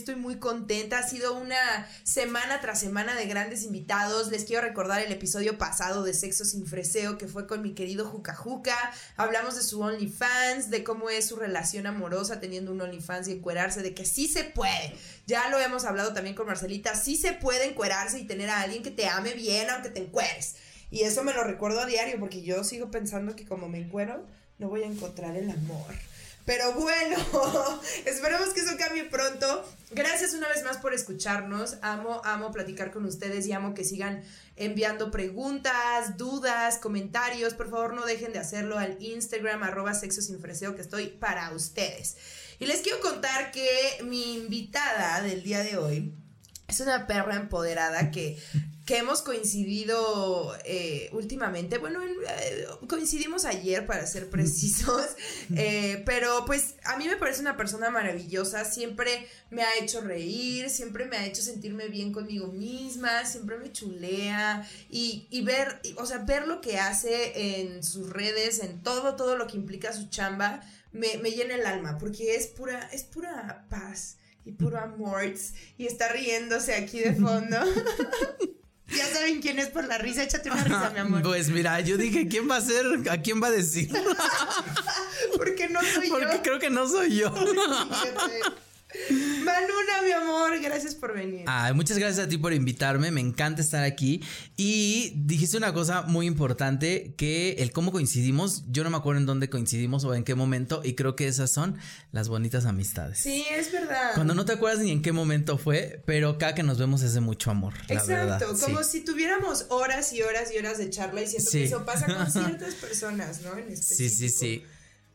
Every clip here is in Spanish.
estoy muy contenta. Ha sido una semana tras semana de grandes invitados. Les quiero recordar el episodio pasado de Sexo sin Freseo que fue con mi querido Juca Juca. Hablamos de su OnlyFans, de cómo es su relación amorosa teniendo un OnlyFans y encuerarse, de que sí se puede. Ya lo hemos hablado también con Marcelita. Sí se puede encuerarse y tener a alguien que te ame bien aunque te encueres. Y eso me lo recuerdo a diario porque yo sigo pensando que como me encuero, no voy a encontrar el amor. Pero bueno, esperemos que eso cambie pronto. Gracias una vez más por escucharnos. Amo, amo platicar con ustedes y amo que sigan enviando preguntas, dudas, comentarios. Por favor, no dejen de hacerlo al Instagram arroba sexo sin que estoy para ustedes. Y les quiero contar que mi invitada del día de hoy es una perra empoderada que que hemos coincidido eh, últimamente. Bueno, eh, coincidimos ayer para ser precisos, eh, pero pues a mí me parece una persona maravillosa. Siempre me ha hecho reír, siempre me ha hecho sentirme bien conmigo misma, siempre me chulea y, y ver, o sea, ver lo que hace en sus redes, en todo, todo lo que implica su chamba, me, me llena el alma porque es pura, es pura paz y puro amor y está riéndose aquí de fondo. Ya saben quién es por la risa, échate una risa, mi amor. Pues mira, yo dije, ¿quién va a ser? ¿A quién va a decir? Porque no soy yo. Porque creo que no soy yo. Manuna, mi amor, gracias por venir. Ay, muchas gracias a ti por invitarme, me encanta estar aquí. Y dijiste una cosa muy importante, que el cómo coincidimos, yo no me acuerdo en dónde coincidimos o en qué momento, y creo que esas son las bonitas amistades. Sí, es verdad. Cuando no te acuerdas ni en qué momento fue, pero acá que nos vemos es de mucho amor. Exacto, como si tuviéramos horas y horas y horas de charla y siento que eso pasa con ciertas personas, ¿no? En sí, sí, sí.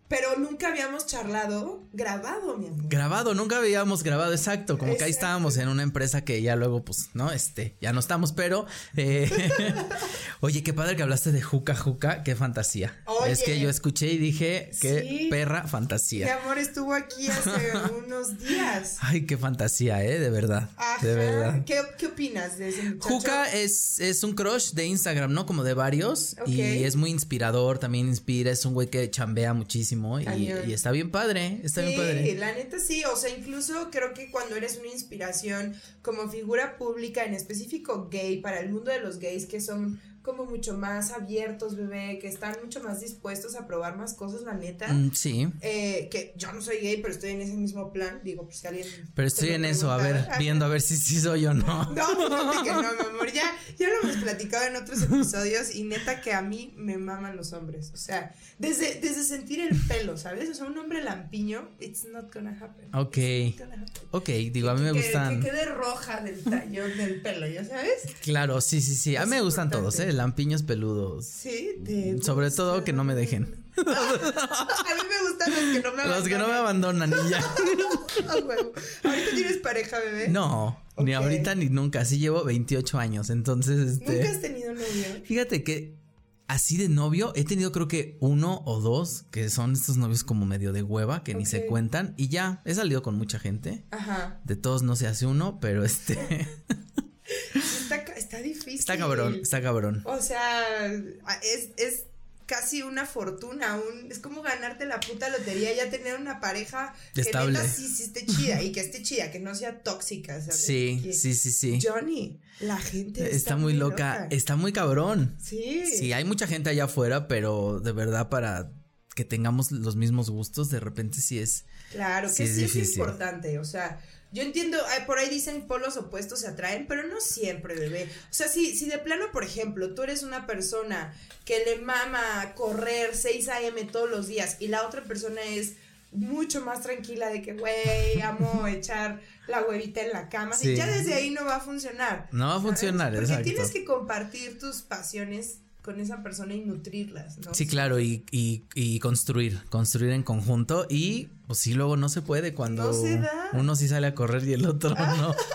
Pero nunca habíamos charlado grabado, mi amor. Grabado, nunca habíamos grabado, exacto. Como que ahí estábamos en una empresa que ya luego, pues, no, este, ya no estamos, pero. Eh, oye, qué padre que hablaste de Juca Juca, qué fantasía. Es que yo escuché y dije, qué perra fantasía. Mi amor estuvo aquí hace unos días. Ay, qué fantasía, ¿eh? De verdad. De verdad. ¿Qué, ¿Qué, opinas de ese muchacho? Juca es, es un crush de Instagram, ¿no? Como de varios. Y es muy inspirador, también inspira, es un güey que chambea muchísimo y, está bien padre, está bien padre. La neta sí, o sea, incluso creo que cuando eres una inspiración como figura pública, en específico gay, para el mundo de los gays que son como mucho más abiertos, bebé, que están mucho más dispuestos a probar más cosas, la neta. Mm, sí. Eh, que yo no soy gay, pero estoy en ese mismo plan. Digo, pues si alguien. Pero estoy en eso, a ver, viendo a ver si sí soy o no. No, fíjate que no, mi amor. Ya, ya lo hemos platicado en otros episodios y neta que a mí me maman los hombres. O sea, desde, desde sentir el pelo, ¿sabes? O sea, un hombre lampiño, it's not gonna happen. Ok. Ok, digo, a mí me gustan. Que quede roja del tallón del pelo, ¿ya sabes? Claro, sí, sí, sí. A mí me gustan todos, ¿eh? Lampiños peludos. Sí, Sobre todo que no me dejen. a mí me gustan los que no me abandonan. Los que no me abandonan y ya. ¿Ahorita tienes pareja, bebé? No, ni ahorita ni nunca. Así llevo 28 años, entonces este. ¿Nunca has tenido novio? Fíjate que así de novio he tenido creo que uno o dos que son estos novios como medio de hueva que ni se cuentan y ya he salido con mucha gente. Ajá. De todos no se hace uno, pero este está. Está cabrón, está cabrón. O sea, es, es casi una fortuna, un, es como ganarte la puta lotería, ya tener una pareja Estable. que sí, sí esté chida y que esté chida, que no sea tóxica, ¿sabes? Sí, sí, sí, sí. Johnny, la gente está, muy loca. está muy cabrón. Sí. Sí, hay mucha gente allá afuera, pero de verdad para que tengamos los mismos gustos, de repente sí es. Claro, que sí es importante, o sea, yo entiendo, por ahí dicen polos opuestos se atraen, pero no siempre, bebé. O sea, si, si de plano, por ejemplo, tú eres una persona que le mama correr 6 a.m. todos los días y la otra persona es mucho más tranquila de que, güey, amo echar la huevita en la cama. Sí. ya desde ahí no va a funcionar. No va a funcionar, Porque tienes que compartir tus pasiones con esa persona y nutrirlas, ¿no? Sí, claro, y, y, y construir, construir en conjunto y pues sí, luego no se puede cuando uno sí sale a correr y el otro no.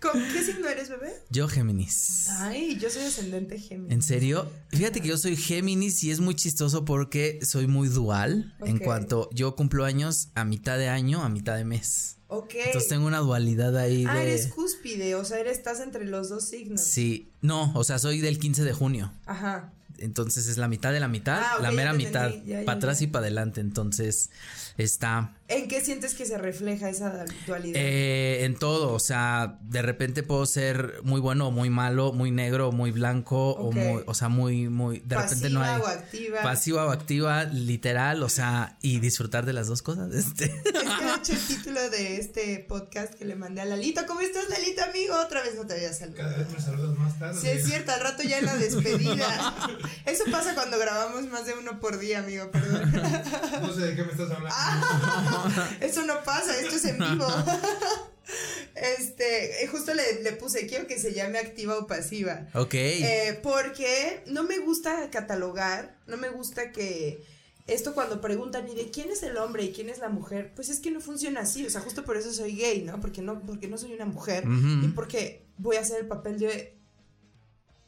¿Con qué signo eres, bebé? Yo Géminis. Ay, yo soy ascendente Géminis. ¿En serio? Fíjate que yo soy Géminis y es muy chistoso porque soy muy dual en cuanto yo cumplo años a mitad de año, a mitad de mes. Ok. Entonces tengo una dualidad ahí ah, eres cúspide, o sea, eres, estás entre los dos signos. Sí, no, o sea, soy del 15 de junio. Ajá. Entonces es la mitad de la mitad, ah, la mera mitad, para atrás y para adelante. Entonces, está ¿En qué sientes que se refleja esa dualidad? Eh, en todo, o sea, de repente puedo ser muy bueno o muy malo, muy negro o muy blanco, o muy, o sea, muy, muy, de repente no hay. Pasiva o activa. Pasiva o activa, literal, o sea, y disfrutar de las dos cosas. Este. Es que hecho el título de este podcast que le mandé a Lalito. ¿Cómo estás, Lalito, amigo? Otra vez no te había saludado. Cada vez me saludas más tarde. Sí, es cierto, al rato ya en la despedida. Eso pasa cuando grabamos más de uno por día, amigo, perdón. No sé de qué me estás hablando. Eso no pasa, esto es en vivo. Este, eh, justo le, le, puse, quiero que se llame activa o pasiva. Ok. Eh, porque no me gusta catalogar, no me gusta que esto cuando preguntan, ¿y de quién es el hombre y quién es la mujer? Pues es que no funciona así, o sea, justo por eso soy gay, ¿no? Porque no, porque no soy una mujer y porque voy a hacer el papel de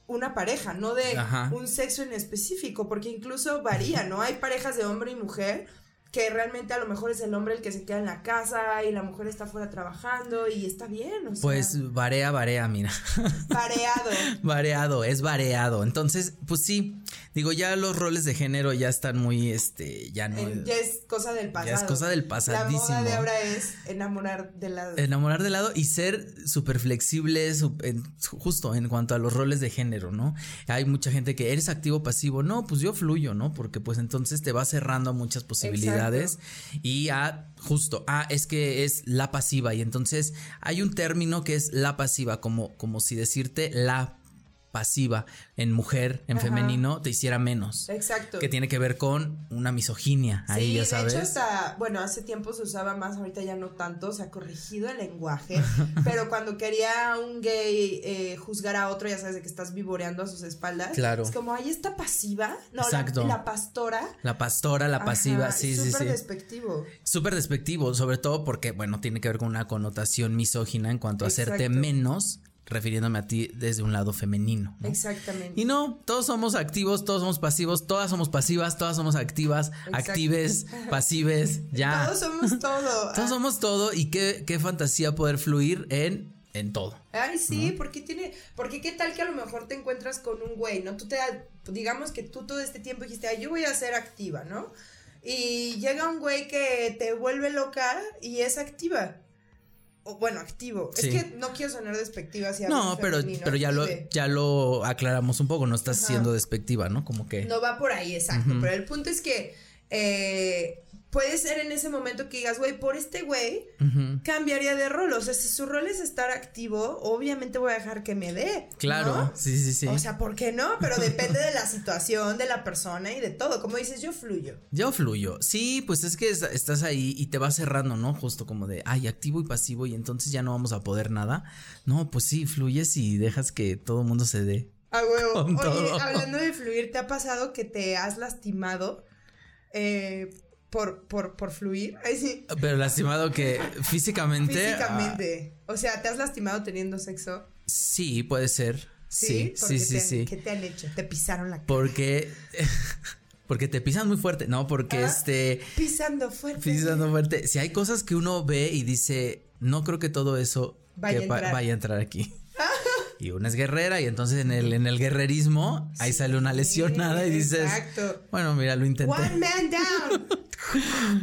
una pareja, no de un sexo en específico, porque incluso varía, ¿no? Hay parejas de hombre y mujer que realmente a lo mejor es el hombre el que se queda en la casa y la mujer está fuera trabajando y está bien. O sea, pues varía, varía, mira. Variado. variado, es variado. Entonces, pues sí, digo, ya los roles de género ya están muy, este, ya no. ya es cosa del pasado. Ya es cosa del pasadísimo. La moda de ahora es enamorar de lado. Enamorar de lado y ser súper flexible, justo en cuanto a los roles de género, ¿no? Hay mucha gente que eres activo pasivo. No, pues yo fluyo, ¿no? Porque pues entonces te va cerrando muchas posibilidades y a justo, ah, es que es la pasiva. Y entonces hay un término que es la pasiva, como, como si decirte la pasiva en mujer, en femenino, te hiciera menos. Exacto. Que tiene que ver con una misoginia. Ahí ya sabes. De hecho, hasta, bueno, hace tiempo se usaba más, ahorita ya no tanto, se ha corregido el lenguaje. pero cuando quería un gay eh, juzgar a otro, ya sabes de que estás vivoreando a sus espaldas. Claro. Es como, ahí está pasiva. No, Exacto. La, pastora. La pastora, la pasiva, sí, sí, sí. Súper despectivo. Súper despectivo, sobre todo porque, bueno, tiene que ver con una connotación misógina en cuanto a hacerte menos refiriéndome a ti desde un lado femenino. Exactamente. Y no, todos somos activos, todos somos pasivos, todas somos pasivas, todas somos activas, actives, pasives, ya. Todos somos todo. todos somos todo y qué, qué fantasía poder fluir en en todo. Ay, sí, porque tiene, porque qué tal que a lo mejor te encuentras con un güey, ¿no? Tú te, digamos que tú todo este tiempo dijiste, ay, yo voy a ser activa, ¿no? Y llega un güey que te vuelve loca y es activa bueno, activo. Es que no quiero sonar despectiva hacia No, pero, pero ya lo, ya lo aclaramos un poco, no estás siendo despectiva, ¿no? Como que. No va por ahí, exacto. Pero el punto es que eh, puede ser en ese momento que digas, güey, por este güey cambiaría de rol. O sea, si su rol es estar activo, obviamente voy a dejar que me dé. Claro, sí, sí, sí. O sea, ¿por qué no? Pero depende de la situación, de la persona y de todo. Como dices, yo fluyo. Yo fluyo. Sí, pues es que estás ahí y te vas cerrando, ¿no? Justo como de, ay, activo y pasivo y entonces ya no vamos a poder nada. No, pues sí, fluyes y dejas que todo el mundo se dé. A huevo. Oye, hablando de fluir, ¿te ha pasado que te has lastimado? Eh, por, por, por fluir. sí. Pero lastimado que físicamente. Físicamente. O sea, ¿te has lastimado teniendo sexo? Sí, puede ser. Sí, sí, sí, sí, ¿Qué te han hecho? ¿Te pisaron la cara? Porque. Porque te pisan muy fuerte, ¿no? Porque este. Pisando fuerte. Pisando fuerte. Si hay cosas que uno ve y dice, no creo que todo eso vaya, a, entrar. vaya a entrar aquí. Y una es guerrera y entonces en el en el guerrerismo ahí sale una lesionada y dices exacto. bueno mira lo intenté one man down.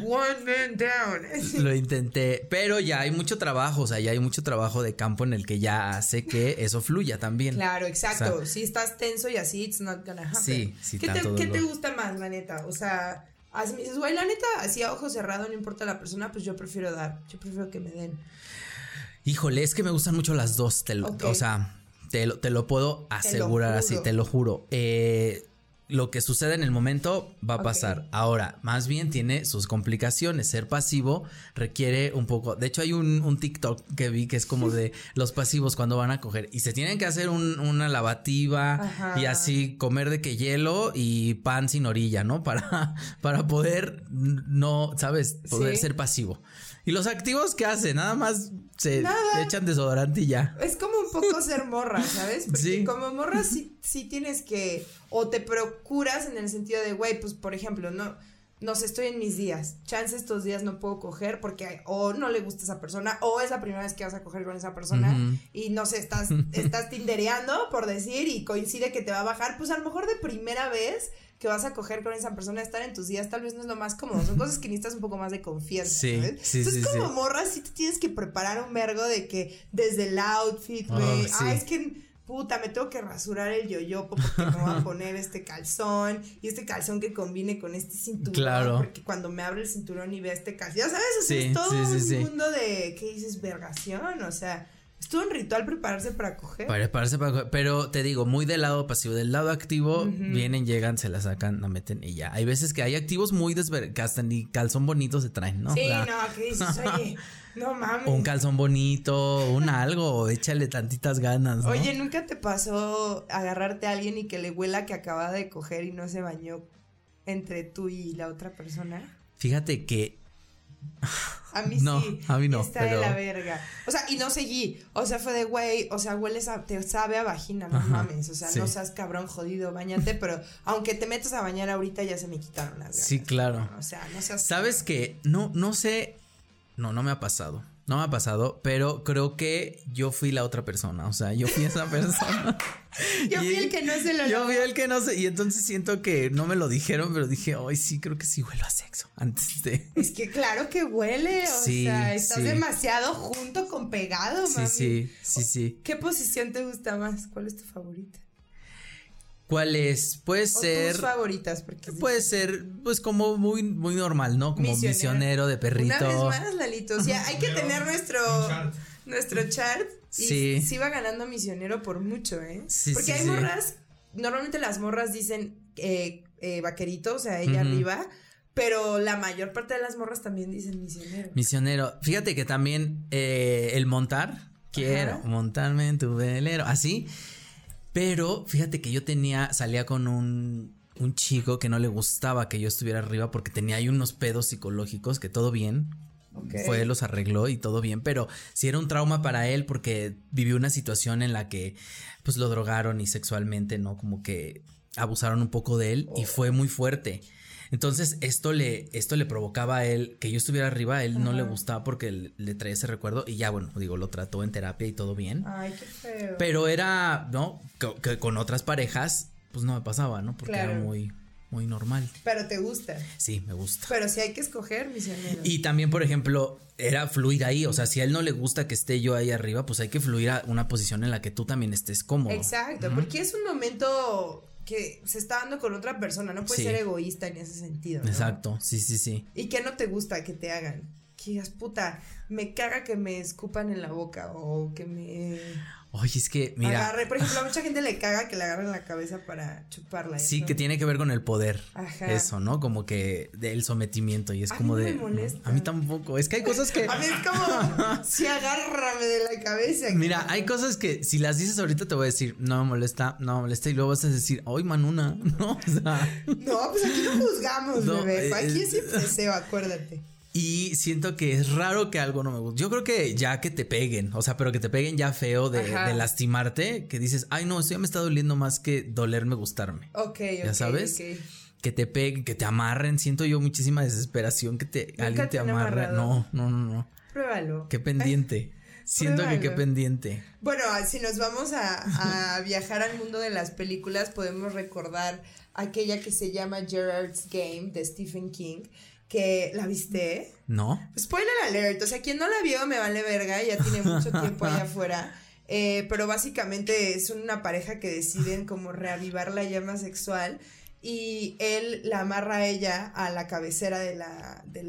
One man down. Lo intenté pero ya hay mucho trabajo o sea ya hay mucho trabajo de campo en el que ya hace que eso fluya también. Claro exacto. Si estás tenso y así it's not gonna happen. Sí sí ¿Qué, te, ¿qué te gusta más la neta o sea así dices güey la neta así a ojo cerrado no importa la persona pues yo prefiero dar yo prefiero que me den. Híjole, es que me gustan mucho las dos, o sea, te lo, te lo puedo asegurar así, te lo juro. Eh, lo que sucede en el momento va a pasar. Ahora, más bien tiene sus complicaciones. Ser pasivo requiere un poco. De hecho, hay un, un TikTok que vi que es como de los pasivos cuando van a coger. Y se tienen que hacer una lavativa y así comer de que hielo y pan sin orilla, ¿no? Para, para poder no, ¿sabes? Poder ser pasivo. ¿Y los activos qué hacen? Nada más se echan desodorante y ya. Es como un poco ser morra, ¿sabes? Porque como morra sí, sí tienes que, o te procuras en el sentido de, güey, pues por ejemplo, no, no sé, estoy en mis días. Chance estos días no puedo coger porque o no le gusta esa persona o es la primera vez que vas a coger con esa persona y no sé, estás, estás tindereando, por decir, y coincide que te va a bajar. Pues a lo mejor de primera vez que vas a coger con esa persona, estar en tus días tal vez no es lo más cómodo, son cosas que necesitas un poco más de confianza, sí, ¿sabes? Sí, Entonces como morra sí te tienes que preparar un vergo de que desde el outfit, oh, güey, ah, es que puta, me tengo que rasurar el yoyopo porque me voy a poner este calzón y este calzón que combine con este cinturón. Claro. Porque cuando me abre el cinturón y ve este calzón, ya sabes, o sea, es todo un mundo de, ¿qué dices? Vergación, o sea, es todo un ritual prepararse para coger. Prepararse para coger, pero te digo, muy del lado pasivo, del lado activo, vienen, llegan, se la sacan, la meten y ya. Hay veces que hay activos muy desver que hasta ni calzón bonito se traen, ¿no? Sí, no, ¿qué dices? Oye, no mames. Un calzón bonito, un algo, échale tantitas ganas, ¿no? Oye, ¿nunca te pasó agarrarte a alguien y que le huela que acaba de coger y no se bañó entre tú y la otra persona? Fíjate que a mí no, sí. A mí no. Está de la verga. O sea, y no seguí. O sea, fue de güey. O sea, hueles a. Te sabe a vagina, no mames. O sea, no seas cabrón jodido, bañate. Pero aunque te metas a bañar ahorita, ya se me quitaron las ganas. Sí, claro. O sea, no seas. ¿Sabes que No, no sé. No, no me ha pasado. No me ha pasado, pero creo que yo fui la otra persona. O sea, yo fui esa persona. yo fui el que no se lo Yo fui el que no se. Y entonces siento que no me lo dijeron, pero dije, ay, sí, creo que sí huelo a sexo antes de. Es que claro que huele. O sea, estás demasiado junto con pegado, mami. Sí, sí, sí, sí. ¿Qué posición te gusta más? ¿Cuál es tu favorita? ¿Cuál es? Puede ser. Tus favoritas, porque. Puede ser, pues, como muy, muy normal, ¿no? Como misionero, de perrito. Una vez más, Lalito. O sea, hay que tener nuestro. Nuestro chart. Y sí. sí va ganando misionero por mucho, ¿eh? Sí, porque hay morras. Normalmente las morras dicen eh, eh, vaquerito, o sea, ella arriba. Pero la mayor parte de las morras también dicen misionero. Misionero. Fíjate que también eh, el montar. Quiero montarme en tu velero. Así. Pero fíjate que yo tenía, salía con un, un chico que no le gustaba que yo estuviera arriba porque tenía ahí unos pedos psicológicos que todo bien. Fue, los arregló y todo bien, pero sí era un trauma para él porque vivió una situación en la que pues lo drogaron y sexualmente, ¿no? Como que abusaron un poco de él y oh. fue muy fuerte. Entonces, esto le, esto le provocaba a él que yo estuviera arriba, a él no le gustaba porque le, traía ese recuerdo y ya, bueno, digo, lo trató en terapia y todo bien. Ay, qué feo. Pero era, ¿no? Que, con otras parejas, pues no me pasaba, ¿no? Porque era muy, muy normal. Pero te gusta. Sí, me gusta. Pero sí hay que escoger, misionero. Y también, por ejemplo, era fluir ahí. O sea, si a él no le gusta que esté yo ahí arriba, pues hay que fluir a una posición en la que tú también estés cómodo. Exacto, porque es un momento que se está dando con otra persona, no puedes ser egoísta en ese sentido. Exacto, sí, sí, sí. ¿Y qué no te gusta que te hagan? Que digas, puta, me caga que me escupan en la boca o que me... Oye, es que, mira. Agarre, por ejemplo, a mucha gente le caga que le agarren la cabeza para chuparla. Sí, que tiene que ver con el poder. Ajá. Eso, ¿no? Como que del sometimiento y es como de. Me molesta. a mí tampoco. Es que hay cosas que. a mí es como. sí, agárrame de la cabeza. Mira, hay cosas que si las dices ahorita te voy a decir, no me molesta, no me molesta. Y luego vas a decir, ¡ay, manuna! No, o sea. no, pues aquí no juzgamos, bebé. Aquí es siempre deseo, acuérdate. Y siento que es raro que algo no me guste. Yo creo que ya que te peguen, o sea, pero que te peguen ya feo de, lastimarte, que dices, ay, no, esto ya me está doliendo más que dolerme gustarme. Ok, Ya sabes. Que te peguen, que te amarren. Siento yo muchísima desesperación que te, alguien te amarre. No, no, no, no. Pruébalo. Qué pendiente. Siento que qué pendiente. Bueno, si nos vamos a, a viajar al mundo de las películas, podemos recordar aquella que se llama Gerard's Game de Stephen King que la viste. No. Spoiler alert, o sea, quien no la vio me vale verga, ya tiene mucho tiempo allá afuera. Eh, pero básicamente son una pareja que deciden como reavivar la llama sexual y él la amarra a ella a la cabecera de la, de,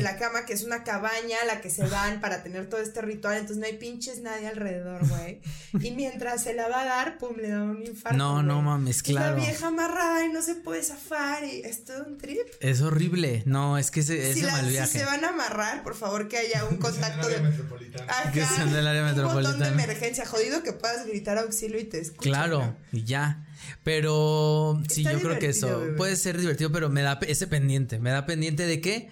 la cama, que es una cabaña a la que se van para tener todo este ritual, entonces no hay pinches nadie alrededor, güey. y mientras se la va a dar, pum, le da un infarto. No, no mames, claro. Y la vieja amarrada y no se puede zafar y es todo un trip. Es horrible, no, es que ese, si mal viaje. Si se van a amarrar, por favor que haya un contacto de... metropolitana. que sean del área metropolitana. Un botón de emergencia, jodido que puedas gritar auxilio y te escuchen. Claro, y ya. Pero sí, yo creo que eso puede ser divertido, pero me da ese pendiente, me da pendiente de que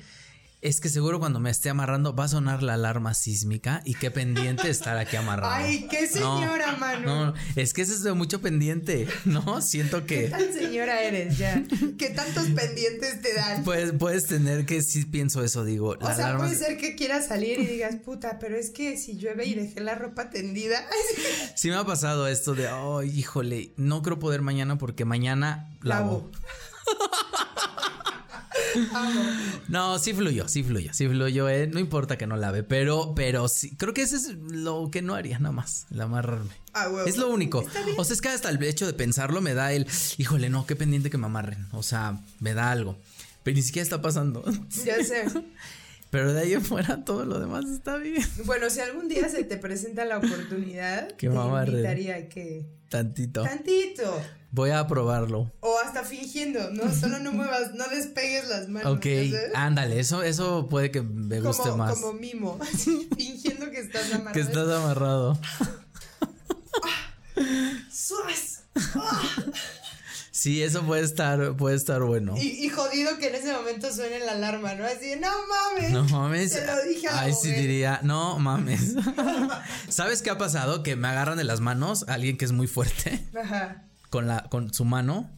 es que seguro cuando me esté amarrando va a sonar la alarma sísmica y qué pendiente estar aquí amarrado. Ay, qué señora, Manu. No, es que eso es de mucho pendiente, ¿no? Siento que. ¿Qué tan señora eres ya? ¿Qué tantos pendientes te dan? Pues puedes tener que sí pienso eso, digo. O sea, puede ser que quieras salir y digas, puta, pero es que si llueve y dejé la ropa tendida. sí me ha pasado esto de, ay, híjole, no creo poder mañana porque mañana lavo. No, sí fluyó, sí fluyó, sí fluyó, eh. No importa que no lave, pero, pero sí, creo que ese es lo que no haría nada más, el amarrarme. Ah. Es lo único. O sea, es que hasta el hecho de pensarlo me da el, híjole, no, qué pendiente que me amarren. O sea, me da algo. Pero ni siquiera está pasando. Ya sé. Pero de ahí en fuera todo lo demás está bien. Bueno, si algún día se te presenta la oportunidad, Que te invitaría a que Tantito. tantito Voy a probarlo. o hasta fingiendo, no, solo no muevas, no despegues las manos. Ok, ándale, eso, eso puede que me guste como, más. como mimo, fingiendo que estás amarrado. Que estás amarrado. ¡Suas! Sí, eso puede estar, puede estar bueno. Y, y jodido que en ese momento suene la alarma, ¿no? Así de, no mames. No mames. Se lo dije a Ay, sí mujer". diría, no mames. ¿Sabes qué ha pasado? Que me agarran de las manos a alguien que es muy fuerte Ajá. Con la, con su mano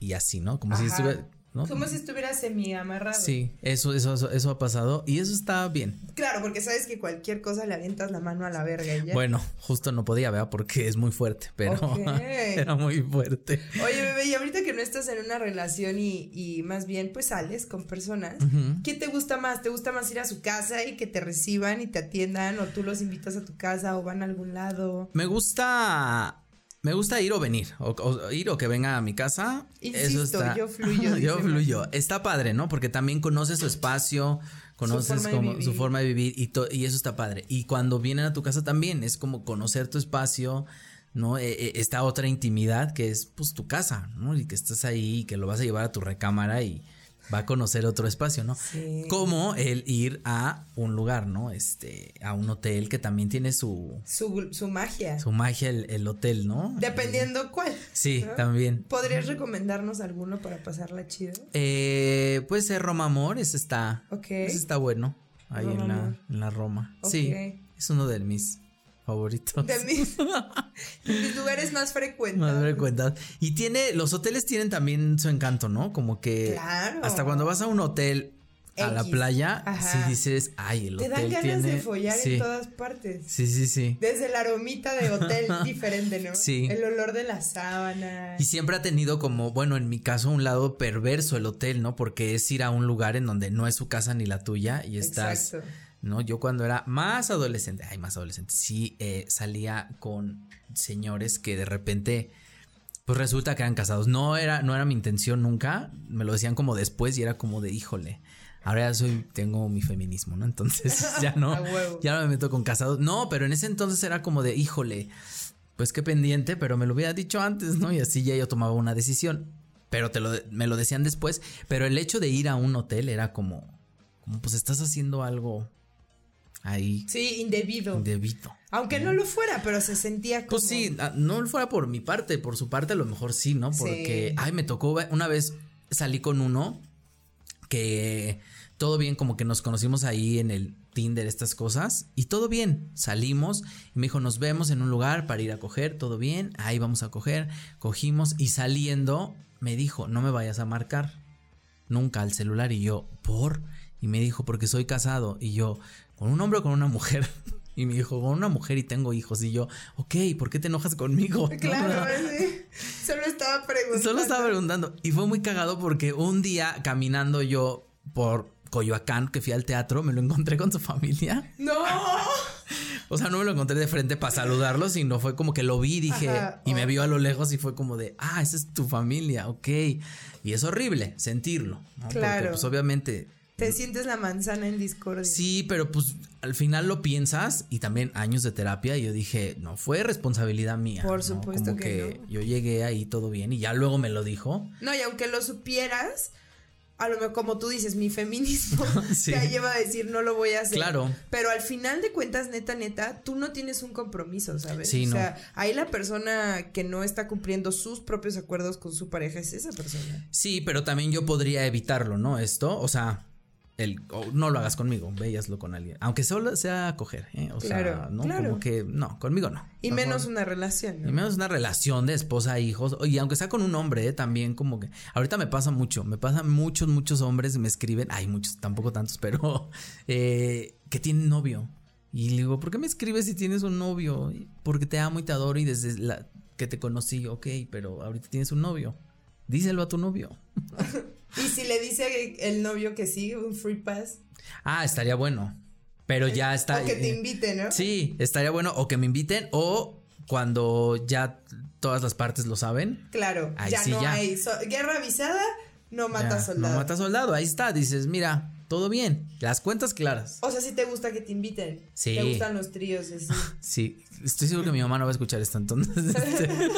y así, ¿no? Como si estuviera, ¿no? Como si estuviera semi amarrado. Sí, eso, eso, eso, eso ha pasado y eso está bien. Claro, porque sabes que cualquier cosa le avientas la mano a la verga y ya. Bueno, justo no podía, ¿verdad? Porque es muy fuerte, pero era muy fuerte. Oye, bebé, y ahorita que no estás en una relación y, y más bien pues sales con personas. ¿qué te gusta más? ¿Te gusta más ir a su casa y que te reciban y te atiendan o tú los invitas a tu casa o van a algún lado? Me gusta. Me gusta ir o venir, o, o ir o que venga a mi casa. Insisto, Eso está, yo fluyo, yo fluyo. Está padre, ¿no? Porque también conoces su espacio, conoces forma de como vivir. su forma de vivir y, to- y eso está padre. Y cuando vienen a tu casa también es como conocer tu espacio, ¿no? Eh, eh, esta otra intimidad que es pues tu casa, ¿no? Y que estás ahí y que lo vas a llevar a tu recámara y va a conocer otro espacio, ¿no? Sí. Como el ir a un lugar, ¿no? Este, a un hotel que también tiene su, Su, su magia. su magia el, el hotel, ¿no? Dependiendo cuál. Sí, ¿no? también. ¿Podrías recomendarnos alguno para pasarla chido? Eh, puede ser Roma Amor, ese está, Ok. ese está bueno, ahí en la, en la Roma. Sí, es uno de mis favoritos. De mis, de mis lugares más frecuentes. Más frecuentados. Y tiene, los hoteles tienen también su encanto, ¿no? Como que Claro. hasta cuando vas a un hotel a la playa, Ajá. sí dices, ay, el Te hotel dan ganas tiene... de follar sí, en todas partes. sí, sí, sí. Desde la aromita de hotel diferente, ¿no? Sí. El olor de la sábana. Y siempre ha tenido como, bueno, en mi caso, un lado perverso el hotel, ¿no? Porque es ir a un lugar en donde no es su casa ni la tuya y estás, Exacto. ¿No? Yo cuando era más adolescente, ay, más adolescente, sí eh, salía con señores que de repente, pues resulta que eran casados. No era, no era mi intención nunca, me lo decían como después y era como de, híjole. Ahora ya soy, tengo mi feminismo, ¿no? Entonces ya no, ya no me meto con casados. No, pero en ese entonces era como de, híjole, pues qué pendiente, pero me lo hubiera dicho antes, ¿no? Y así ya yo tomaba una decisión. Pero te lo, me lo decían después. Pero el hecho de ir a un hotel era como, como pues estás haciendo algo ahí Sí, indebido. indebido. Aunque no lo fuera, pero se sentía como. Pues sí, ah, no fuera por mi parte, por su parte a lo mejor sí, ¿no? Porque, Sí. ay, me tocó, una vez salí con uno que todo bien, como que nos conocimos ahí en el Tinder, estas cosas, y todo bien, salimos, y me dijo, nos vemos en un lugar para ir a coger, todo bien, ahí vamos a coger, cogimos, y saliendo, me dijo, no me vayas a marcar nunca al celular, y yo, ¿por? Y me dijo, porque soy casado, y yo, ¿con un hombre o con una mujer? Y me dijo, con una mujer y tengo hijos. Y yo, ok, ¿por qué te enojas conmigo? Claro, sí. Solo estaba preguntando. Solo estaba preguntando. Y fue muy cagado porque un día caminando yo por Coyoacán, que fui al teatro, me lo encontré con su familia. ¡No! O sea, no me lo encontré de frente para saludarlo, sino fue como que lo vi, dije, Ajá, y me vio a lo lejos y fue como de, ah, esa es tu familia, ok. Y es horrible sentirlo, ¿no? Claro. Porque pues obviamente Te sientes la manzana en discordia. Sí, pero pues al final lo piensas y también años de terapia. Y yo dije, no fue responsabilidad mía. Por ¿no? supuesto Como que yo llegué ahí todo bien y ya luego me lo dijo. No, y aunque lo supieras, a lo mejor, como tú dices, mi feminismo Sí. te lleva a decir no lo voy a hacer. Claro. Pero al final de cuentas, neta, neta, tú no tienes un compromiso, ¿sabes? Sí, o no. sea, ahí la persona que no está cumpliendo sus propios acuerdos con su pareja es esa persona. Sí, pero también yo podría evitarlo, ¿no? Esto, o sea, el, no lo hagas conmigo, véaslo con alguien. Aunque solo sea coger, ¿eh? O sea, Claro, ¿no? claro. Como que, no, conmigo no. Y menos una relación. ¿no? Y menos una relación de esposa hijos. Y aunque sea con un hombre, ¿eh? también como que. Ahorita me pasa mucho. Me pasan muchos, muchos hombres me escriben. Hay muchos, tampoco tantos, pero. eh, que tienen novio. Y le digo, ¿por qué me escribes si tienes un novio? Porque te amo y te adoro y desde la que te conocí, ok, pero ahorita tienes un novio. díselo a tu novio. Y si le dice el novio que sí, un free pass. Ah, estaría bueno. Pero ya está. O que te inviten, ¿no? Sí, estaría bueno. O que me inviten o cuando ya todas las partes lo saben. Claro, ya no hay. guerra avisada, no mata soldado. No mata soldado, ahí está. Dices, mira, todo bien. Las cuentas claras. O sea, si te gusta que te inviten. Sí. Te gustan los tríos, así. Sí, estoy seguro que mi mamá no va a escuchar esto entonces. Este.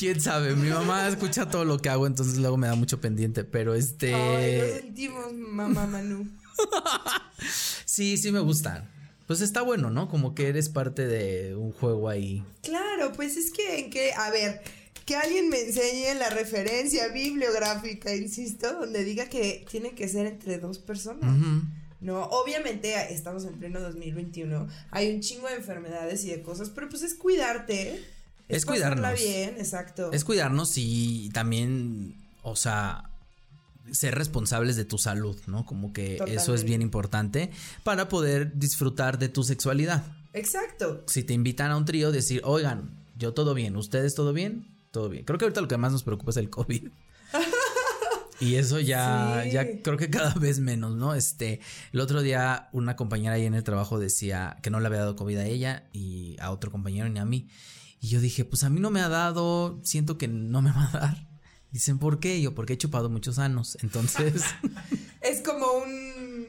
Quién sabe, mi mamá escucha todo lo que hago, entonces luego me da mucho pendiente, pero este. Ay, lo sentimos, mamá Manu. sí, sí me gustan. Pues está bueno, ¿no? Como que eres parte de un juego ahí. Claro, pues es que en que, a ver, que alguien me enseñe la referencia bibliográfica, insisto, donde diga que tiene que ser entre dos personas. No, obviamente estamos en pleno 2021, hay un chingo de enfermedades y de cosas, pero pues es cuidarte. Es, es cuidarnos. bien, exacto. Es cuidarnos y también, o sea, ser responsables de tu salud, ¿no? Como que eso es bien importante para poder disfrutar de tu sexualidad. Exacto. Si te invitan a un trío, decir, oigan, yo todo bien, ustedes todo bien, todo bien. Creo que ahorita lo que más nos preocupa es el COVID. Y eso ya, ya creo que cada vez menos, ¿no? Este, el otro día una compañera ahí en el trabajo decía que no le había dado COVID a ella y a otro compañero ni a mí. Y yo dije, pues a mí no me ha dado, siento que no me va a dar. Dicen, ¿por qué? yo, porque he chupado muchos años. Entonces. es como un,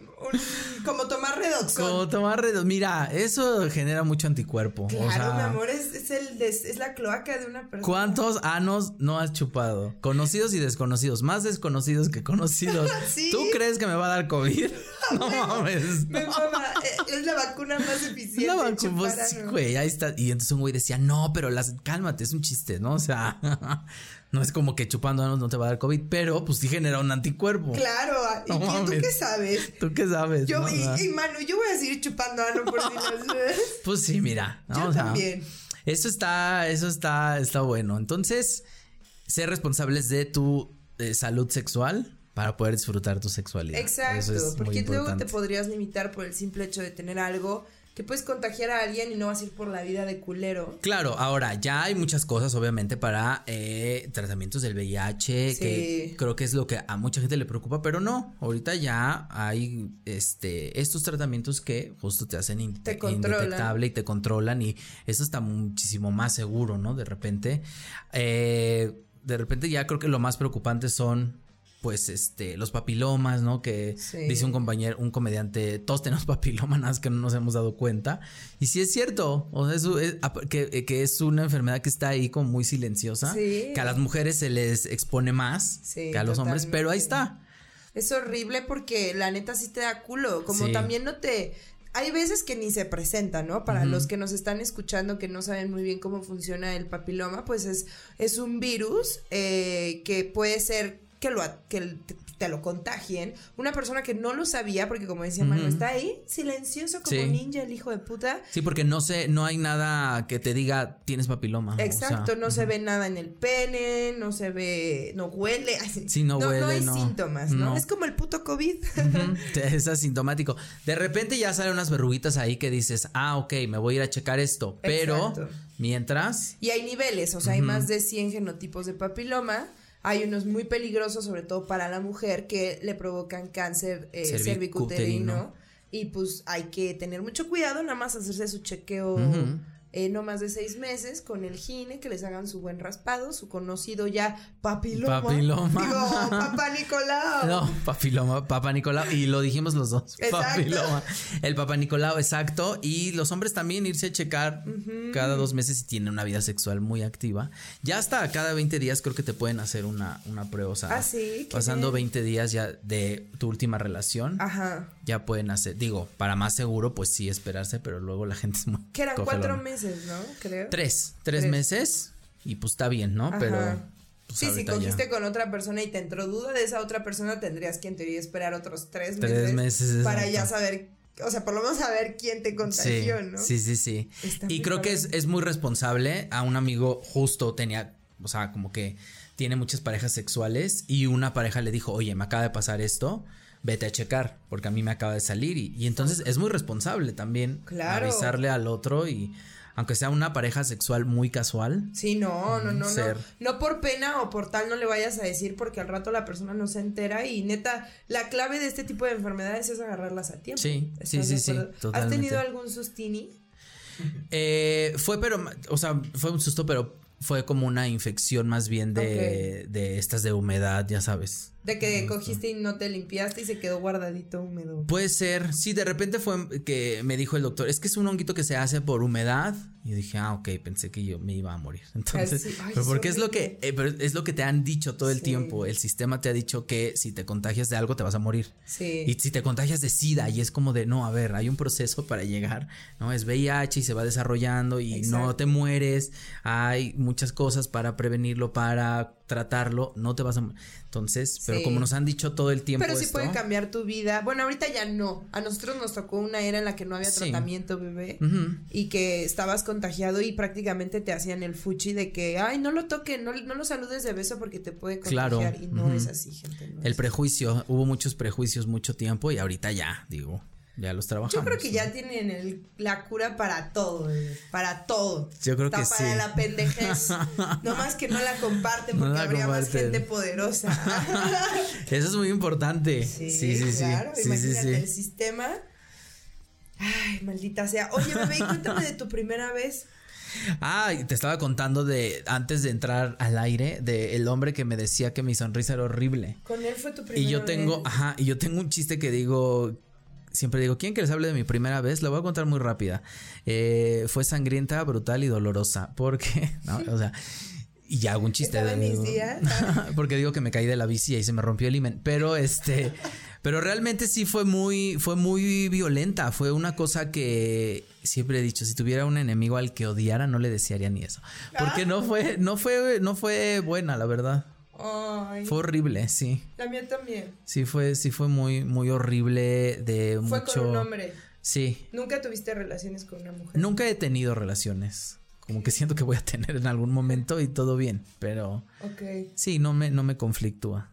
Como tomar redox. Como tomar redox. Mira, eso genera mucho anticuerpo. Claro, mi amor, es, el es la cloaca de una persona. ¿Cuántos anos no has chupado? Conocidos y desconocidos. Más desconocidos que conocidos. ¿Tú crees que me va a dar COVID? no mames. Me mama. Eh, es la vacuna más eficiente. La vacuna, pues, güey, ahí está. Y entonces un güey decía, no, pero las, cálmate, es un chiste, ¿no? O sea. No es como que chupando anos no te va a dar COVID, pero pues sí genera un anticuerpo. Claro, ¿y tú qué sabes? ¿Tú qué sabes? Yo, y, Manu, yo voy a seguir chupando ano por si las Pues sí, mira. Yo también. Eso está, eso está, está bueno. Entonces, ser responsables de tu eh, salud sexual para poder disfrutar tu sexualidad. Exacto, porque luego te podrías limitar por el simple hecho de tener algo que puedes contagiar a alguien y no vas a ir por la vida de culero. Claro, ahora ya hay muchas cosas obviamente para eh, tratamientos del VIH, que creo que es lo que a mucha gente le preocupa, pero no, ahorita ya hay este estos tratamientos que justo te hacen indetectable y te controlan y eso está muchísimo más seguro, ¿no? De repente, eh, de repente ya creo que lo más preocupante son pues este los papilomas, ¿no? Que dice un compañero, un comediante, todos tenemos papilomas, que no nos hemos dado cuenta. Y sí es cierto, o sea, es, que, es una enfermedad que está ahí como muy silenciosa, que a las mujeres se les expone más que a los hombres, pero ahí está. Es horrible porque la neta sí te da culo, como también no te hay veces que ni se presenta, ¿no? Para los que nos están escuchando que no saben muy bien cómo funciona el papiloma, pues es, es un virus eh, que puede ser que, lo, que te lo contagien. Una persona que no lo sabía, porque como decía Manu, está ahí silencioso como ninja, el hijo de puta. Sí, porque no sé, no hay nada que te diga tienes papiloma. Exacto, no se ve nada en el pene, no se ve, no huele. Sí, no, huele. No hay síntomas, ¿no? Es como el puto COVID. Es asintomático. De repente ya salen unas verruguitas ahí que dices, ah, ok, me voy a ir a checar esto. Pero mientras. Y hay niveles, o sea, hay más de 100 genotipos de papiloma hay unos muy peligrosos, sobre todo para la mujer, que le provocan cáncer eh, cervicuterino. Y pues hay que tener mucho cuidado, nada más hacerse su chequeo eh, no más de seis meses con el gine, que les hagan su buen raspado, su conocido ya papiloma. Papiloma. Digo, papá Nicolau. No, papiloma, papá Nicolau. Y lo dijimos los dos. Papiloma. El papá Nicolau, exacto. Y los hombres también irse a checar cada dos meses si tienen una vida sexual muy activa. Ya hasta cada 20 días creo que te pueden hacer una, una prueba. O sea, ah, sí, pasando 20 días ya de tu última relación. Ajá. Ya pueden hacer, digo, para más seguro, pues sí esperarse, pero luego la gente es muy. Que eran cuatro meses ¿no? Creo. Tres, tres, meses y pues está bien, ¿no? Pero... Pues, sí, si cogiste con otra persona y te entró duda de esa otra persona, tendrías que en teoría esperar otros tres meses. Tres meses. Para ya saber o sea, por lo menos saber quién te contagió, ¿no? Sí, sí, sí. y creo que es, es, muy responsable. A un amigo justo tenía, o sea, como que tiene muchas parejas sexuales y una pareja le dijo, oye, me acaba de pasar esto vete a checar, porque a mí me acaba de salir. Y, y entonces es muy responsable también avisarle al otro y aunque sea una pareja sexual muy casual. Sí, no, no, no, no. No por pena o por tal no le vayas a decir porque al rato la persona no se entera y neta, la clave de este tipo de enfermedades es agarrarlas a tiempo. Sí, sí, sí, sí. ¿Has tenido algún sustini? Eh, fue, pero, o sea, fue un susto, pero fue como una infección más bien de, de estas de humedad, ya sabes. De que cogiste y no te limpiaste y se quedó guardadito húmedo. Puede ser, sí, de repente fue que me dijo el doctor, es que es un honguito que se hace por humedad. Y dije, ah, ok, pensé que yo me iba a morir. Entonces, pero porque es lo que, eh, es lo que te han dicho todo el tiempo. El sistema te ha dicho que si te contagias de algo te vas a morir. Sí. Y si te contagias de SIDA y es como de, no, a ver, hay un proceso para llegar, ¿no? Es VIH y se va desarrollando y no te mueres. Hay muchas cosas para prevenirlo, para tratarlo, no te vas a... Entonces, pero como nos han dicho todo el tiempo... Pero sí puede cambiar tu vida. Bueno, ahorita ya no. A nosotros nos tocó una era en la que no había tratamiento, bebé. Y que estabas contagiado y prácticamente te hacían el fuchi de que, ay, no lo toques, no, no lo saludes de beso porque te puede contagiar. Y no es así, gente. el prejuicio, hubo muchos prejuicios mucho tiempo y ahorita ya, digo. Ya los trabajamos. Yo creo que ya tienen el, la cura para todo, para todo. Yo creo que sí. Para la pendejez. no más que no la comparten porque habría más gente poderosa. Eso es muy importante. Sí, sí, sí. Claro, sí, imagínate el sistema. Ay, maldita sea. Oye, bebé, cuéntame de tu primera vez. Ah, te estaba contando de antes de entrar al aire de el hombre que me decía que mi sonrisa era horrible. Con él fue tu primera Y yo tengo, ajá, y yo tengo un chiste que digo siempre digo, ¿quién que les hable de mi primera vez? La voy a contar muy rápida. Eh, fue sangrienta, brutal y dolorosa. Porque, ¿no? O sea, y ya hago un chiste de mis días? porque digo que me caí de la bici y se me rompió el imen. Pero este, pero realmente sí fue muy, fue muy violenta. Fue una cosa que siempre he dicho, si tuviera un enemigo al que odiara, no le desearía ni eso. Porque no fue, no fue, no fue buena, la verdad. Fue horrible, sí. La mía también. Sí, fue, sí fue muy, muy horrible de fue con un hombre. Sí. ¿Nunca tuviste relaciones con una mujer? Nunca he tenido relaciones. Como que siento que voy a tener en algún momento y todo bien, pero... Ok. Sí, no me, no me conflictúa.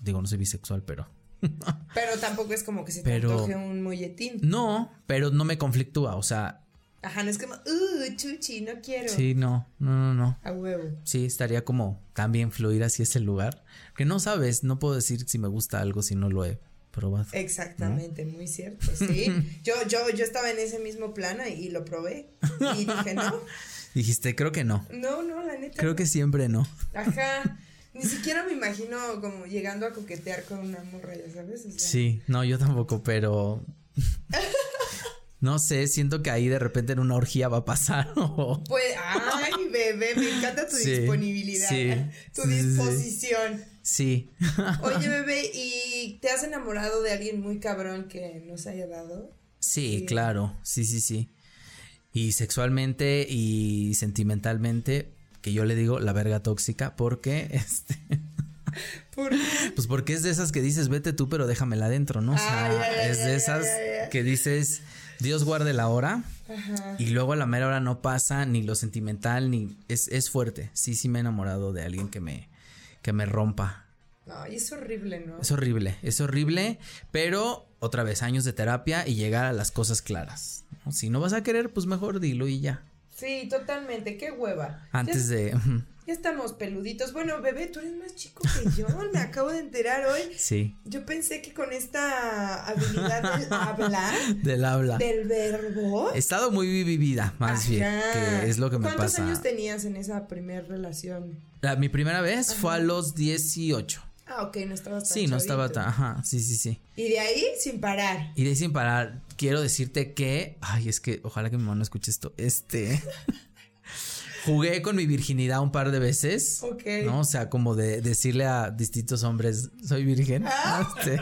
Digo, no soy bisexual, pero... pero tampoco es como que se te antoje un molletín. No, pero no me conflictúa, o sea, Ajá, no es como, uh, chuchi, no quiero. Sí, no, no, no, no. A huevo. Sí, estaría como también fluir así ese lugar. Que no sabes, no puedo decir si me gusta algo si no lo he probado. Exactamente, muy cierto, sí. yo, yo, yo estaba en ese mismo plano y, lo probé. Y dije, no. Dijiste, creo que no. No, no, la neta. Creo que siempre no. Ajá. Ni siquiera me imagino como llegando a coquetear con una morra, ya sabes. Sí, no, yo tampoco, pero. No sé, siento que ahí de repente en una orgía va a pasar. Pues, ay, bebé, me encanta tu disponibilidad, tu disposición. Sí. Oye, bebé, ¿y te has enamorado de alguien muy cabrón que nos haya dado? Sí, claro, sí, sí, sí. Y sexualmente y sentimentalmente, que yo le digo la verga tóxica, porque este. Pues porque es de esas que dices, vete tú, pero déjamela adentro, ¿no? O sea, es de esas que dices Dios guarde la hora. Y luego a la mera hora no pasa ni lo sentimental ni es, es fuerte. Sí, sí me he enamorado de alguien que me que me rompa. Ay, es horrible, ¿no? Es horrible, es horrible, pero otra vez años de terapia y llegar a las cosas claras. Si no vas a querer, pues mejor dilo y ya. Sí, totalmente, qué hueva. Antes de ya estamos peluditos. Bueno, bebé, tú eres más chico que yo. Me acabo de enterar hoy. Sí. Yo pensé que con esta habilidad del hablar. del habla. Del verbo. He estado muy vivida, más bien. Que es lo que me pasa. ¿Cuántos años tenías en esa primera relación? mi primera vez fue a los 18. Ah, ok, no estabas tan Sí, no estaba tan, ajá, sí, sí, sí. Y de ahí sin parar. Y de ahí sin parar, quiero decirte que, ay, es que ojalá que mi mamá no escuche esto, este, Jugué con mi virginidad un par de veces. Ok. ¿No? O sea, como de decirle a distintos hombres, soy virgen. Ah. Este,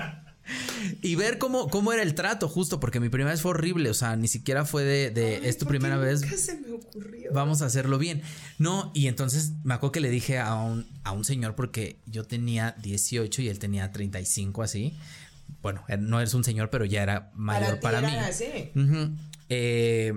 y ver cómo, cómo era el trato, justo, porque mi primera vez fue horrible. O sea, ni siquiera fue de, de es tu primera vez. se me ocurrió. Vamos a hacerlo bien. No, y entonces me acuerdo que le dije a un, a un señor, porque yo tenía 18 y él tenía 35, así. Bueno, no eres un señor, pero ya era mayor para, mí. Sí. eh,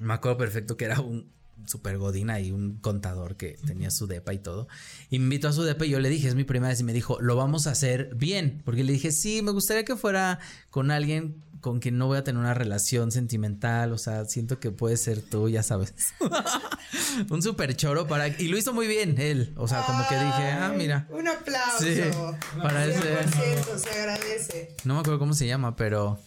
me acuerdo perfecto que era un, super godina y un contador que tenía su depa y todo. Y me invitó a su depa y yo le dije, es mi primera vez y me dijo, lo vamos a hacer bien. Porque le dije, sí, me gustaría que fuera con alguien con quien no voy a tener una relación sentimental, o sea, siento que puede ser tú, ya sabes. un super choro para y lo hizo muy bien él, o sea, como que dije, ah, mira. Un aplauso. Sí, para ese se agradece. No me acuerdo cómo se llama, pero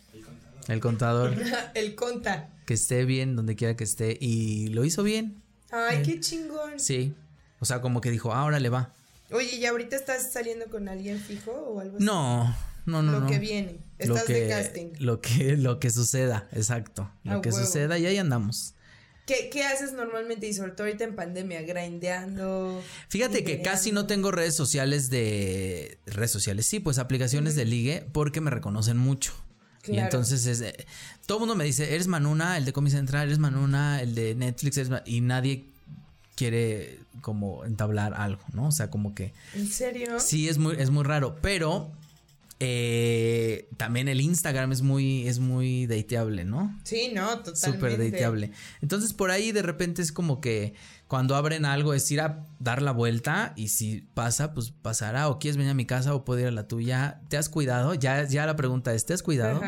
el contador. el conta. Que esté bien donde quiera que esté y lo hizo bien. Ay, qué chingón. Sí. O sea, como que dijo, ahora le va. Oye, ¿y ahorita estás saliendo con alguien fijo o algo así? No, no, no. Lo que viene. Estás de casting. Lo que, lo que suceda, exacto. Lo que suceda y ahí andamos. ¿Qué, ¿Qué, haces normalmente y sobre todo ahorita en pandemia? ¿Grindeando? Fíjate que casi no tengo redes sociales de... Redes sociales, sí, pues aplicaciones de ligue porque me reconocen mucho. Y entonces es, eh, todo el mundo me dice, eres Manuna, el de Comi Central, eres Manuna, el de Netflix, y nadie quiere como entablar algo, ¿no? O sea, como que... ¿En serio? Sí, es muy, es muy raro, pero eh, también el Instagram es muy, es muy dateable, ¿no? Sí, no, totalmente. Súper dateable. Entonces por ahí de repente es como que cuando abren algo es ir a dar la vuelta y si pasa, pues pasará. O quieres venir a mi casa o puedo ir a la tuya. ¿Te has cuidado? Ya, ya la pregunta es, ¿te has cuidado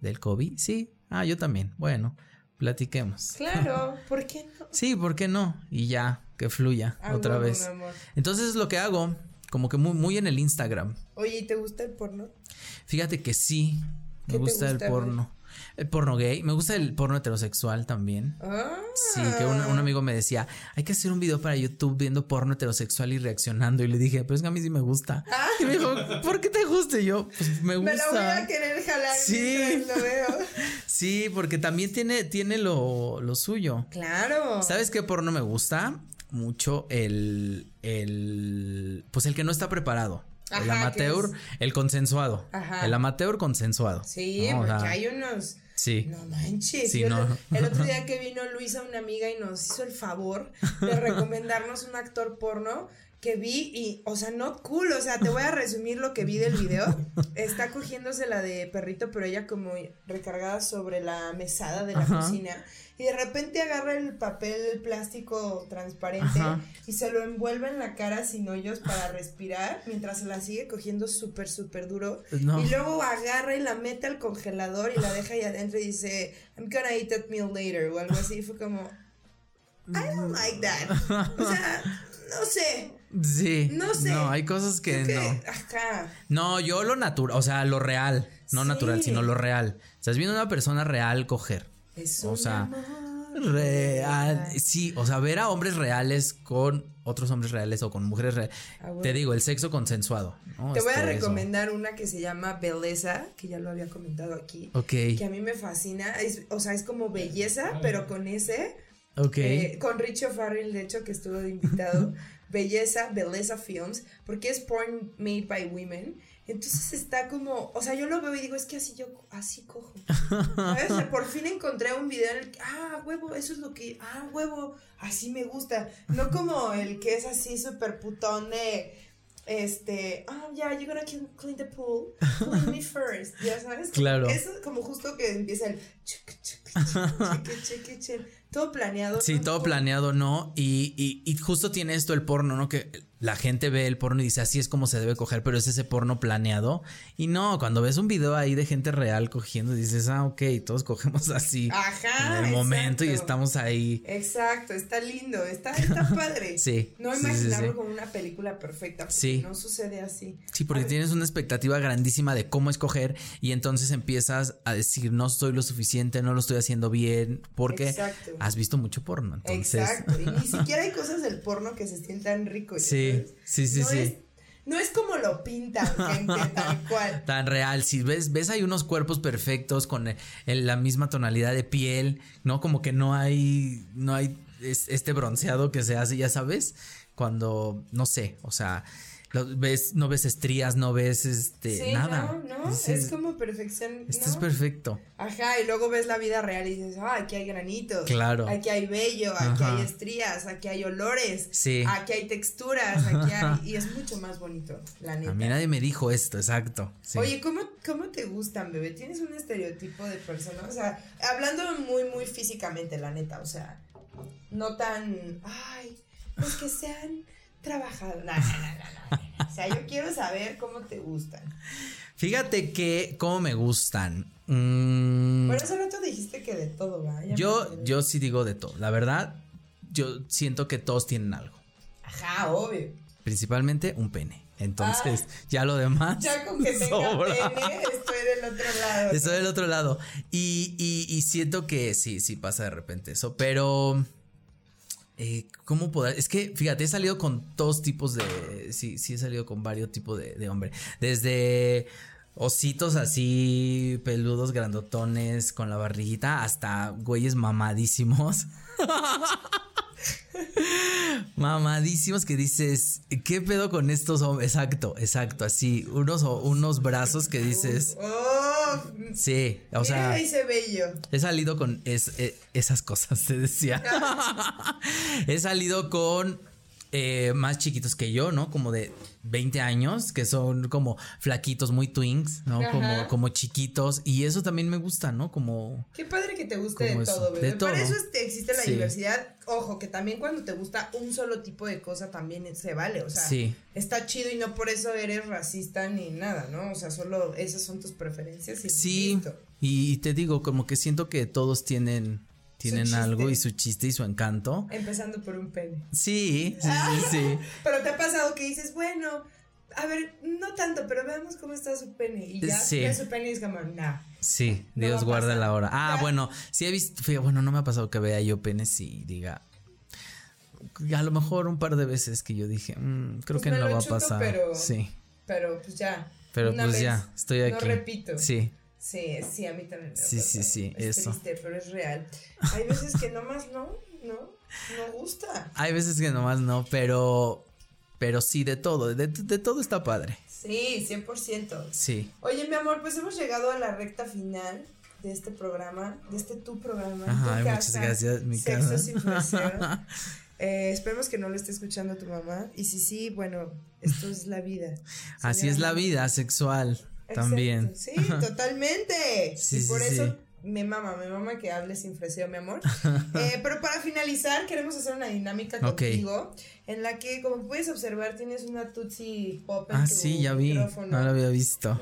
del COVID? Sí. Ah, yo también. Bueno, platiquemos. Claro, ¿por qué no? Sí, ¿por qué no? Y ya, que fluya otra vez. Entonces es lo que hago, como que muy, muy en el Instagram. Oye, ¿y te gusta el porno? Fíjate que sí, me gusta, el porno. El porno gay. Me gusta el porno heterosexual también. Ah. Sí, que un, amigo me decía, hay que hacer un video para YouTube viendo porno heterosexual y reaccionando. Y le dije, pues que a mí sí me gusta. Ah. Y me dijo, ¿por qué te gusta? Y yo, pues me gusta. Me lo voy a querer jalar. Sí. Lo veo. sí, porque también tiene, tiene lo, lo suyo. Claro. ¿Sabes qué porno me gusta? Mucho el, el, pues el que no está preparado el amateur, el consensuado. El amateur consensuado. Sí, porque hay unos. Sí. No manches. el, el, otro día que vino Luisa, una amiga, y nos hizo el favor de recomendarnos un actor porno que vi y, o sea, no cool, o sea, te voy a resumir lo que vi del video. Está cogiéndose la de perrito, pero ella como recargada sobre la mesada de la cocina y de repente agarra el papel plástico transparente y se lo envuelve en la cara sin hoyos para respirar mientras se la sigue cogiendo súper, súper duro. Y luego agarra y la mete al congelador y la deja ahí adentro y dice, I'm gonna eat that meal later o algo así. Y fue como, I don't like that. O sea, no sé. Sí. No sé. No, hay cosas que, no. No, yo lo natural, o sea, lo real. No natural, sino lo real. Estás viendo a una persona real coger o sea, real. Sí, o sea, ver a hombres reales con otros hombres reales o con mujeres reales. Ah, Te digo, el sexo consensuado. Te voy a recomendar una que se llama Belleza, que ya lo había comentado aquí. Ok. Que a mí me fascina. o sea, es como belleza, pero con ese. Ok. Eh, con Richie Farrell, de hecho, que estuvo de invitado. belleza, Belleza Films, porque es porn made by women. Entonces está como, o sea, yo lo veo y digo, es que así yo, así cojo. Por fin encontré un video en el que, ah, huevo, eso es lo que, ah, huevo, así me gusta. No como el que es así súper putón de, este, ah, oh, yeah, you're gonna clean the pool, clean me first, ya sabes. Claro. Eso es como justo que empieza el, todo planeado. Sí, todo planeado, ¿no? Y, y, y justo tiene esto el porno, ¿no? Que la gente ve el porno y dice así es como se debe coger, pero es ese porno planeado. Y no, cuando ves un video ahí de gente real cogiendo, dices, ah, ok, todos cogemos así Ajá, en el momento y estamos ahí. Exacto, está lindo, está, está padre. sí. No imaginarlo como una película perfecta. Sí. No sucede así. Sí, porque tienes una expectativa grandísima de cómo escoger y entonces empiezas a decir, no soy lo suficiente, no lo estoy haciendo bien, porque has visto mucho porno. Entonces... Exacto. Y ni siquiera hay cosas del porno que se sientan ricos. Sí. Sí, sí, sí, no Es, como lo pintan, gente, tal cual. Tan real. Si ves, ves hay unos cuerpos perfectos con la misma tonalidad de piel, ¿no? Como que no hay, no hay este bronceado que se hace, ya sabes, cuando, no sé, o sea, ves, no ves estrías, no ves este nada. No, no, es, como perfección. Esto es perfecto. Ajá, y luego ves la vida real y dices, ah, aquí hay granitos. Claro. Aquí hay vello, aquí hay estrías, aquí hay olores. Sí. Aquí hay texturas, aquí hay. y es mucho más bonito, la neta. A mí nadie me dijo esto, exacto. Oye, ¿cómo, ¿cómo te gustan, bebé? ¿Tienes un estereotipo de persona? O sea, hablando muy, muy físicamente, la neta, o sea. no tan, ay, pues que sean trabajados. No, no, no, no, O sea, yo quiero saber cómo te gustan. Fíjate que, cómo me gustan. Mm, Por eso rato dijiste que de todo, ¿va? Ya yo, yo sí digo de todo. La verdad, yo siento que todos tienen algo. Ajá, obvio. Principalmente un pene. Entonces, ya lo demás. Ah. Ya con que tenga sobra. pene, estoy del otro lado. Estoy del otro lado. Y, y, y siento que sí, sí pasa de repente eso. Pero. Eh, ¿Cómo poder? Es que, fíjate, he salido con todos tipos de. Sí, sí, he salido con varios tipos de, de hombre. Desde ositos así, peludos, grandotones, con la barriguita, hasta güeyes mamadísimos. Mamadísimos que dices, ¿qué pedo con estos hombres? Exacto, exacto, así, unos, unos brazos que dices, Oh, sí, o sea, ese bello. he salido con es- eh, esas cosas, te decía. he salido con eh, más chiquitos que yo, ¿no? Como de 20 años, que son como flaquitos, muy twins, ¿no? Ajá. Como, como chiquitos, y eso también me gusta, ¿no? Como... Qué padre que te guste de eso, todo, bebé. de todo. Para eso existe la Sí. diversidad. Ojo, que también cuando te gusta un solo tipo de cosa también se vale. O sea, Sí. está chido y no por eso eres racista ni nada, ¿no? O sea, solo esas son tus preferencias y Sí, listo. y te digo, como que siento que todos tienen, tienen algo y su chiste y su encanto. Empezando por un pene. Sí, sí, sí, sí. Pero te ha pasado que dices, bueno, a ver, no tanto, pero veamos cómo está su pene. Y ya Sí. su pene y es como, nah. Sí, No Dios guarda la hora. Ah, Ya. bueno, sí he visto, bueno, no me ha pasado que vea yo penes y diga, a lo mejor un par de veces que yo dije, "Mm, creo Pues que no va a pasar. pero- Sí, Pero pues ya. pero pues vez. ya, estoy aquí. No repito. Sí, Sí, sí, a mí también me Sí, sí, sí, es eso. triste, pero es real. Hay veces que nomás no, no, no gusta. hay veces que nomás no, pero, pero sí, de todo, de, de todo está padre. Sí, 100%. Sí. Oye, mi amor, pues hemos llegado a la recta final de este programa, de este tu programa. Ajá, tu muchas casa, gracias, mi Sexo casa. sin. Eh, esperemos que no lo esté escuchando tu mamá. Y si sí, bueno, esto es la vida. Así es la vida sexual también. Sí, totalmente. Sí, y por sí. eso me mama, me mama que hables sin freseo, mi amor. Eh, pero para finalizar, queremos hacer una dinámica contigo en la que, como puedes observar, tienes una Tootsie Pop en Ah, tu sí, ya vi, micrófono. no lo había visto.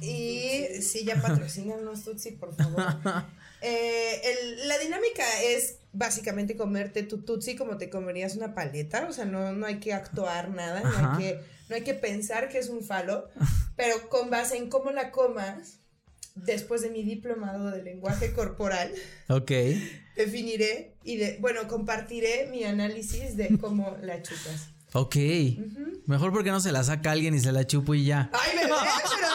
Y sí, ya patrocínanos Tootsie, por favor. Eh, el- la dinámica es básicamente comerte tu Tootsie como te comerías una paleta, o sea, no, no hay que actuar nada, no hay, que, no hay que pensar que es un falo, pero con base en cómo la comas, después de mi diplomado de lenguaje corporal, Ok. definiré y de, bueno, compartiré mi análisis de cómo la chupas. Ok. Mejor porque no se la saca alguien y se la chupo y ya. Ay, bebé, pero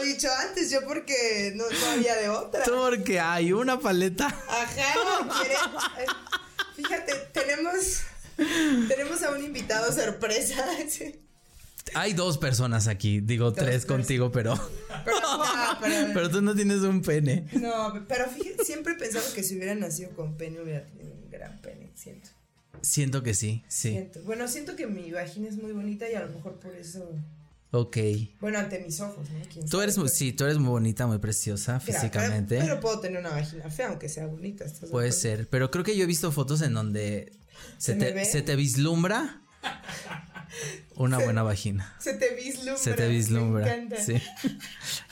dicho antes, yo porque no, había de otra. Tú porque hay una paleta. Ajá, quiere. eh, Fíjate, tenemos. Tenemos a un invitado sorpresa. Hay dos personas aquí, digo tres personas. contigo, pero. Pero, no, pero, Pero tú no tienes un pene. no, pero fíjate, siempre he pensado que si hubiera nacido con pene hubiera tenido un gran pene, siento. Siento que sí, sí. Siento. Bueno, siento que mi vagina es muy bonita y a lo mejor por eso. Ok. Bueno, ante mis ojos, ¿no? ¿Quién Tú eres muy, sí, tú eres muy bonita, muy preciosa Mira, físicamente. Pero, pero puedo tener una vagina fea, aunque sea bonita. ¿estás de Puede ser. Pero creo que yo he visto fotos en donde se, ¿Se te, se te vislumbra una Se- buena vagina. Se te vislumbra. Se te Me vislumbra. encanta. Sí.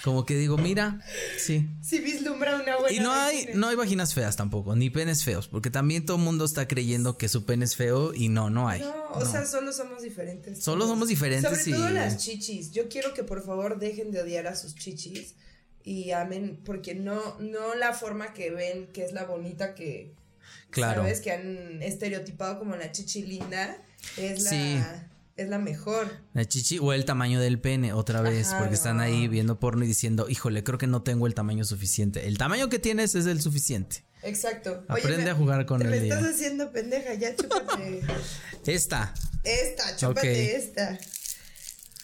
Como que digo, mira, sí. Sí vislumbra una buena Y no hay, vagina. no hay vaginas feas tampoco, ni penes feos, porque también todo el mundo está creyendo que su pene es feo y no, no hay. No, o sea, solo somos diferentes. Solo somos diferentes Sobre y- todo las chichis. Yo quiero que por favor dejen de odiar a sus chichis y amen, porque no, no la forma que ven que es la bonita que, Claro. sabes, que han estereotipado como la chichi linda, es la, Sí. Es la mejor. La chichi o el tamaño del pene otra vez, Ajá, porque están ahí viendo porno y diciendo, híjole, creo que no tengo el tamaño suficiente. El tamaño que tienes es el suficiente. Exacto. Aprende me- a jugar con te el Me día. estás haciendo pendeja, ya chúpate. Esta. Esta, chúpate Ok. esta.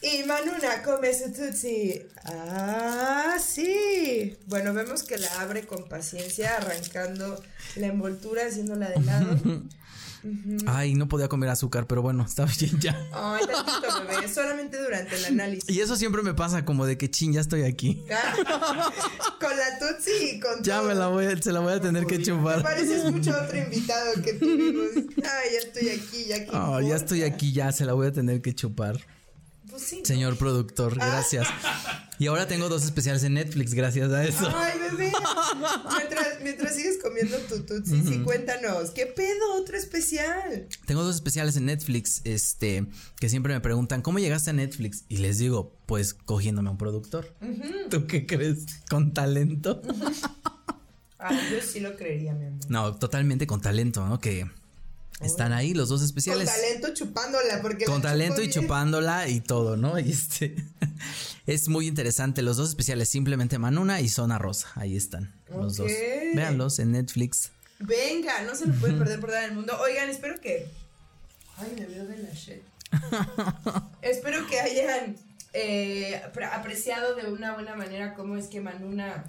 Y Manuna come su tutsi. Ah, sí. Bueno, vemos que la abre con paciencia, arrancando la envoltura, haciéndola de lado. Ay, no podía comer azúcar, pero bueno, está bien ya. Ay, tantito, bebé, solamente durante el análisis. Y eso siempre me pasa, como de que chin, ya estoy aquí. con la tutsi y con Ya me la voy, se la voy a tener que chupar. pareces mucho otro invitado que tuvimos. Ay, ya estoy aquí, ya que. Oh, ya estoy aquí, ya se la voy a tener que chupar. Pues sí. Señor productor, Ah. gracias. Y ahora tengo dos especiales en Netflix gracias a eso. Ay, bebé. Mientras, mientras sigues comiendo tu tutsi, sí, cuéntanos. ¿Qué pedo? Otro especial. Tengo dos especiales en Netflix, este, que siempre me preguntan, ¿cómo llegaste a Netflix? Y les digo, pues cogiéndome a un productor. ¿Tú qué crees? ¿Con talento? Ay, yo sí lo creería, mi amor. No, totalmente con talento, ¿no? Que están ahí los dos especiales. Con talento chupándola, porque. Con talento y chupándola y todo, ¿no? Y este es muy interesante. Los dos especiales, simplemente Manuna y Zona Rosa. Ahí están los dos. Véanlos en Netflix. Venga, no se lo puede perder por en el mundo. Oigan, espero que. Ay, me veo de la shit. espero que hayan eh, apre- apreciado de una buena manera cómo es que Manuna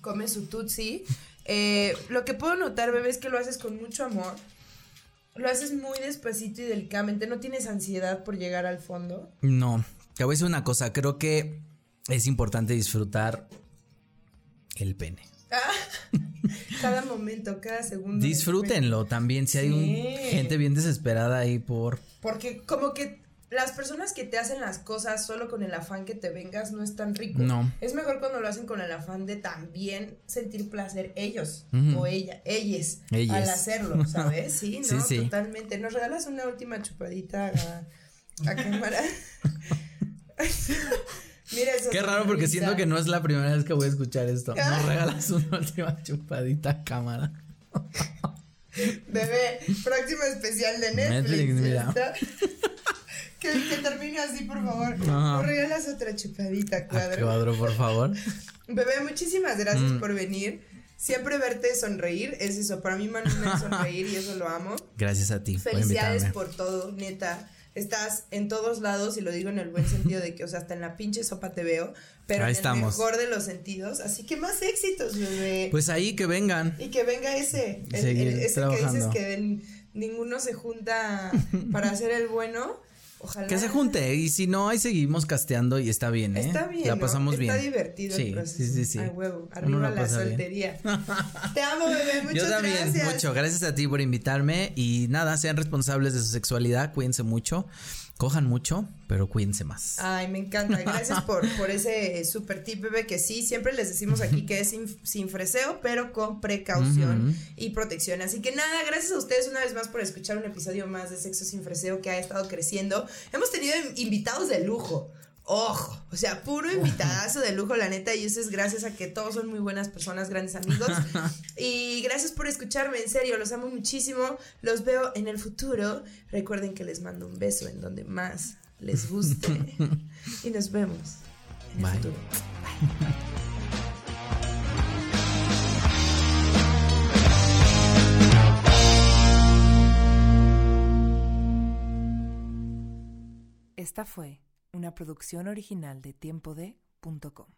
come su tutsi. Eh, lo que puedo notar, bebé, es que lo haces con mucho amor. Lo haces muy despacito y delicadamente. No tienes ansiedad por llegar al fondo. No, te voy a decir una cosa. Creo que es importante disfrutar el pene. Cada momento, cada segundo. Disfrútenlo también. Si hay un- gente bien desesperada ahí por. Porque como que las personas que te hacen las cosas solo con el afán que te vengas no es tan rico. No. Es mejor cuando lo hacen con el afán de también sentir placer ellos o ella, ellas, Ellas. al hacerlo, ¿sabes? Sí, ¿no? sí. Totalmente. ¿Nos regalas una última chupadita a, a cámara? Mira eso. Qué raro porque siento que no es la primera vez que voy a escuchar esto. No regalas una última chupadita a cámara. Bebé, próximo especial de Netflix. Netflix, mira. Que, que termine así, por favor. ¿No regalas otra chupadita, A cuadro? cuadro, por favor. Bebé, muchísimas gracias Mm. por venir. Siempre verte sonreír es eso. Para mí, Manuna es sonreír y eso lo amo. Gracias a ti por Felicidades invitarme. por todo, neta. Estás en todos lados y lo digo en el buen sentido de que, o sea, hasta en la pinche sopa te veo, pero Ahí en estamos. el mejor de los sentidos. Así que más éxitos, bebé. Pues ahí que vengan. y que venga ese, el- el- ese que dices trabajando. que en- ninguno se junta para hacer el bueno. Ojalá. Que se junte. Y si no, ahí seguimos casteando y está bien, ¿eh? Está bien. La ¿no? pasamos Está bien. divertido Sí, el proceso. sí, sí, sí. Ay, huevo. Arriba la soltería. Te amo, bebé. Muchas Yo también, gracias. mucho. Gracias a ti por invitarme. Y nada, sean responsables de su sexualidad. Cuídense mucho. Cojan mucho, pero cuídense más. Ay, me encanta. Gracias por, por ese super tip, bebé, que sí, siempre les decimos aquí que es sin, sin freseo, pero con precaución y protección. Así que nada, gracias a ustedes una vez más por escuchar un episodio más de Sexo sin freseo que ha estado creciendo. Hemos tenido invitados de lujo. Ojo, o sea, puro invitadazo de lujo, la neta, y eso es gracias a que todos son muy buenas personas, grandes amigos. Y gracias por escucharme, en serio, los amo muchísimo. Los veo en el futuro. Recuerden que les mando un beso en donde más les guste. y nos vemos en el Bye. futuro. Esta fue una producción original de tiempode.com.